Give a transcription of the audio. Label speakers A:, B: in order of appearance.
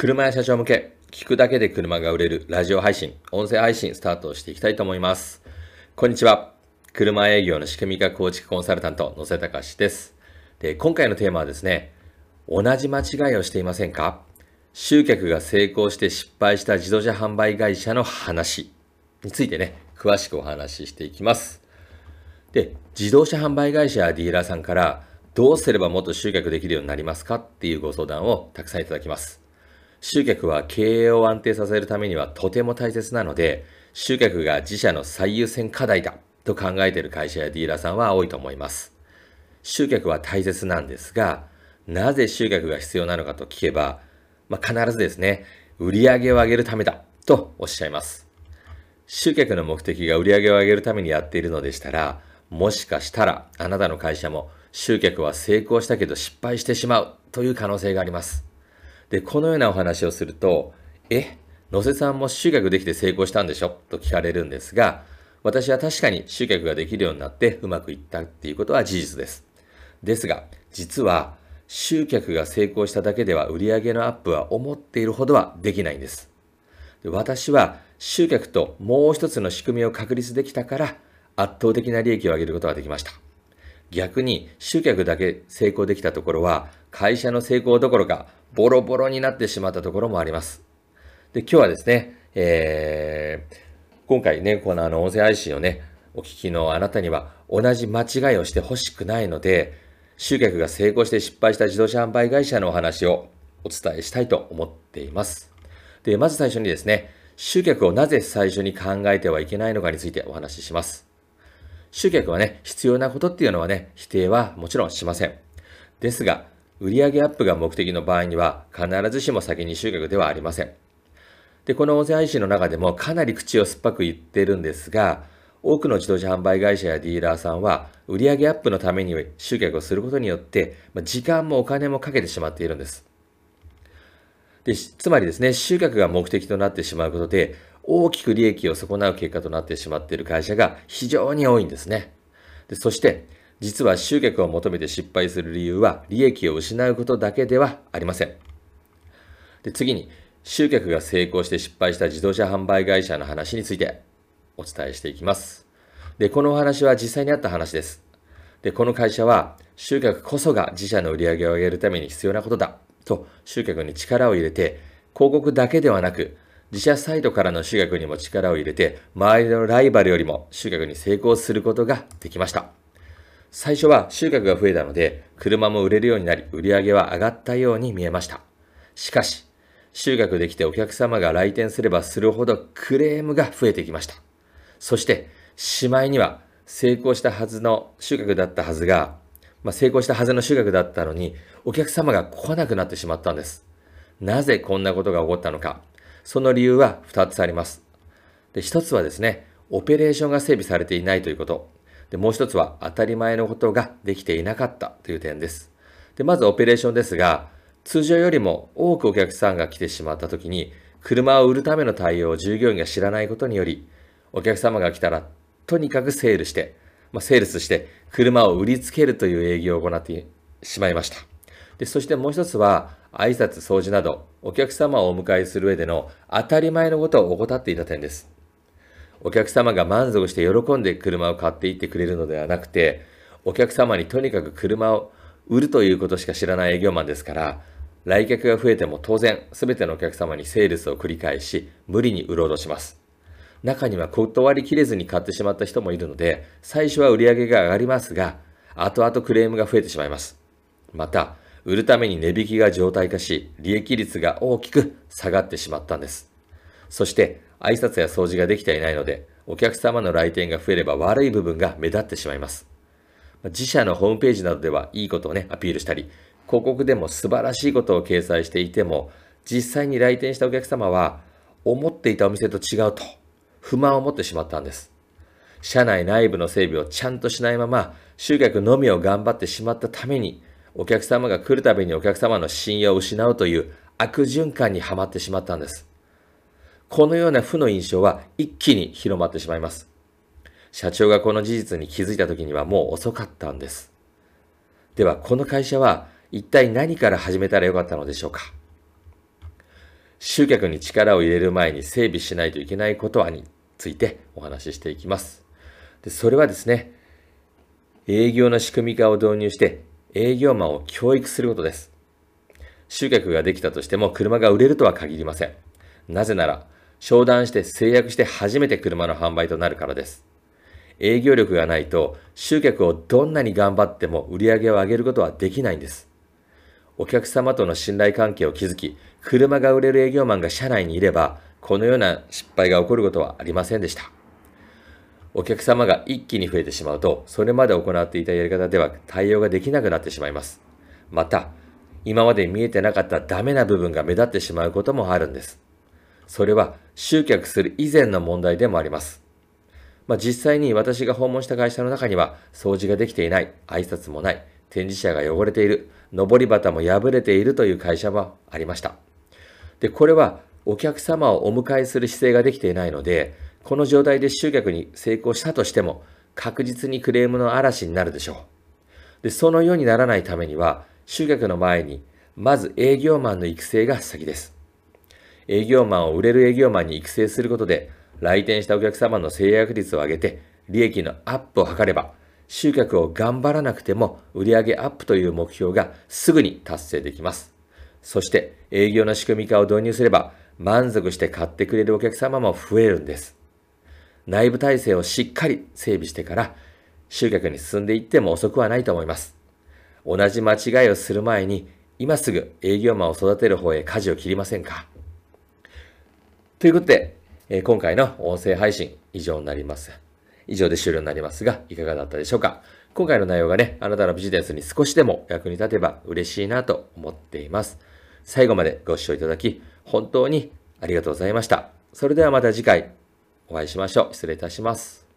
A: 車や社長向け、聞くだけで車が売れるラジオ配信、音声配信スタートしていきたいと思います。こんにちは。車営業の仕組み化構築コンサルタント、野瀬隆です。で、今回のテーマはですね、同じ間違いをしていませんか？集客が成功して失敗した自動車販売会社の話についてね、詳しくお話ししていきます。で、自動車販売会社やディーラーさんからどうすればもっと集客できるようになりますか？っていうご相談をたくさんいただきます。集客は経営を安定させるためにはとても大切なので、集客が自社の最優先課題だと考えている会社やディーラーさんは多いと思います。集客は大切なんですが、なぜ集客が必要なのかと聞けば、まあ、必ずですね、売り上げを上げるためだとおっしゃいます。集客の目的が売り上げを上げるためにやっているのでしたら、もしかしたらあなたの会社も集客は成功したけど失敗してしまうという可能性があります。で、このようなお話をすると、え、野瀬さんも集客できて成功したんでしょ？と聞かれるんですが、私は確かに集客ができるようになってうまくいったっていうことは事実です。ですが、実は集客が成功しただけでは売上のアップは思っているほどはできないんです。私は集客ともう一つの仕組みを確立できたから圧倒的な利益を上げることができました。逆に集客だけ成功できたところは会社の成功どころかボロボロになってしまったところもあります。で、今日はですね、えー、今回ね、このあの音声配信をね、お聞きのあなたには同じ間違いをしてほしくないので、集客が成功して失敗した自動車販売会社のお話をお伝えしたいと思っています。で、まず最初にですね、集客をなぜ最初に考えてはいけないのかについてお話しします。集客はね、必要なことっていうのはね、否定はもちろんしません。ですが、売上アップが目的の場合には、必ずしも先に集客ではありません。で、この音声配信の中でもかなり口を酸っぱく言ってるんですが、多くの自動車販売会社やディーラーさんは、売上アップのために集客をすることによって、時間もお金もかけてしまっているんです。でつまりですね、集客が目的となってしまうことで、大きく利益を損なう結果となってしまっている会社が非常に多いんですね。でそして、実は集客を求めて失敗する理由は、利益を失うことだけではありません。で次に、集客が成功して失敗した自動車販売会社の話についてお伝えしていきます。で、このお話は実際にあった話です。で、この会社は、集客こそが自社の売り上げを上げるために必要なことだと集客に力を入れて、広告だけではなく、自社サイトからの集客にも力を入れて、周りのライバルよりも集客に成功することができました。最初は集客が増えたので、車も売れるようになり、売り上げは上がったように見えました。しかし、集客できてお客様が来店すればするほどクレームが増えてきました。そして、しまいには成功したはずの収穫だったはずが、まあ、成功したはずの収穫だったのに、お客様が来なくなってしまったんです。なぜこんなことが起こったのか。その理由は2つあります。で、1つはですね、オペレーションが整備されていないということ。で、もう1つは当たり前のことができていなかったという点です。で、まずオペレーションですが、通常よりも多くお客さんが来てしまった時に、車を売るための対応を従業員が知らないことにより、お客様が来たら、とにかくセールして、まあ、セールスして、車を売りつけるという営業を行ってしまいました。で、そしてもう一つは、挨拶、掃除など、お客様をお迎えする上での当たり前のことを怠っていた点です。お客様が満足して喜んで車を買っていってくれるのではなくて、お客様にとにかく車を売るということしか知らない営業マンですから、来客が増えても当然、すべてのお客様にセールスを繰り返し、無理に売ろうとします。中には断りきれずに買ってしまった人もいるので、最初は売り上げが上がりますが、後々クレームが増えてしまいます。また、売るために値引きが常態化し、利益率が大きく下がってしまったんです。そして、挨拶や掃除ができていないので、お客様の来店が増えれば悪い部分が目立ってしまいます。自社のホームページなどではいいことをね、アピールしたり、広告でも素晴らしいことを掲載していても、実際に来店したお客様は、思っていたお店と違うと不満を持ってしまったんです。社内内部の整備をちゃんとしないまま、集客のみを頑張ってしまったために、お客様が来るたびにお客様の信用を失うという悪循環にはまってしまったんです。このような負の印象は一気に広まってしまいます。社長がこの事実に気づいた時にはもう遅かったんです。では、この会社は一体何から始めたらよかったのでしょうか集客に力を入れる前に整備しないといけないことはについてお話ししていきます。でそれはですね、営業の仕組み化を導入して営業マンを教育することです。集客ができたとしても車が売れるとは限りません。なぜなら、商談して制約して初めて車の販売となるからです。営業力がないと集客をどんなに頑張っても売り上げを上げることはできないんです。お客様との信頼関係を築き、車が売れる営業マンが社内にいれば、このような失敗が起こることはありませんでした。お客様が一気に増えてしまうと、それまで行っていたやり方では対応ができなくなってしまいます。また、今まで見えてなかったダメな部分が目立ってしまうこともあるんです。それは集客する以前の問題でもあります。まあ、実際に私が訪問した会社の中には、掃除ができていない、挨拶もない、展示車が汚れている、上り旗も破れているという会社もありました。で、これはお客様をお迎えする姿勢ができていないので、この状態で集客に成功したとしても、確実にクレームの嵐になるでしょう。で、そのようにならないためには、集客の前に、まず営業マンの育成が先です。営業マンを売れる営業マンに育成することで、来店したお客様の制約率を上げて、利益のアップを図れば、集客を頑張らなくても売上アップという目標がすぐに達成できます。そして営業の仕組み化を導入すれば満足して買ってくれるお客様も増えるんです。内部体制をしっかり整備してから集客に進んでいっても遅くはないと思います。同じ間違いをする前に今すぐ営業マンを育てる方へ舵を切りませんか？ということでえ、今回の音声配信以上になります。以上で終了になりますが、いかがだったでしょうか？今回の内容がね、あなたのビジネスに少しでも役に立てば嬉しいなと思っています。最後までご視聴いただき、本当にありがとうございました。それではまた次回お会いしましょう。失礼いたします。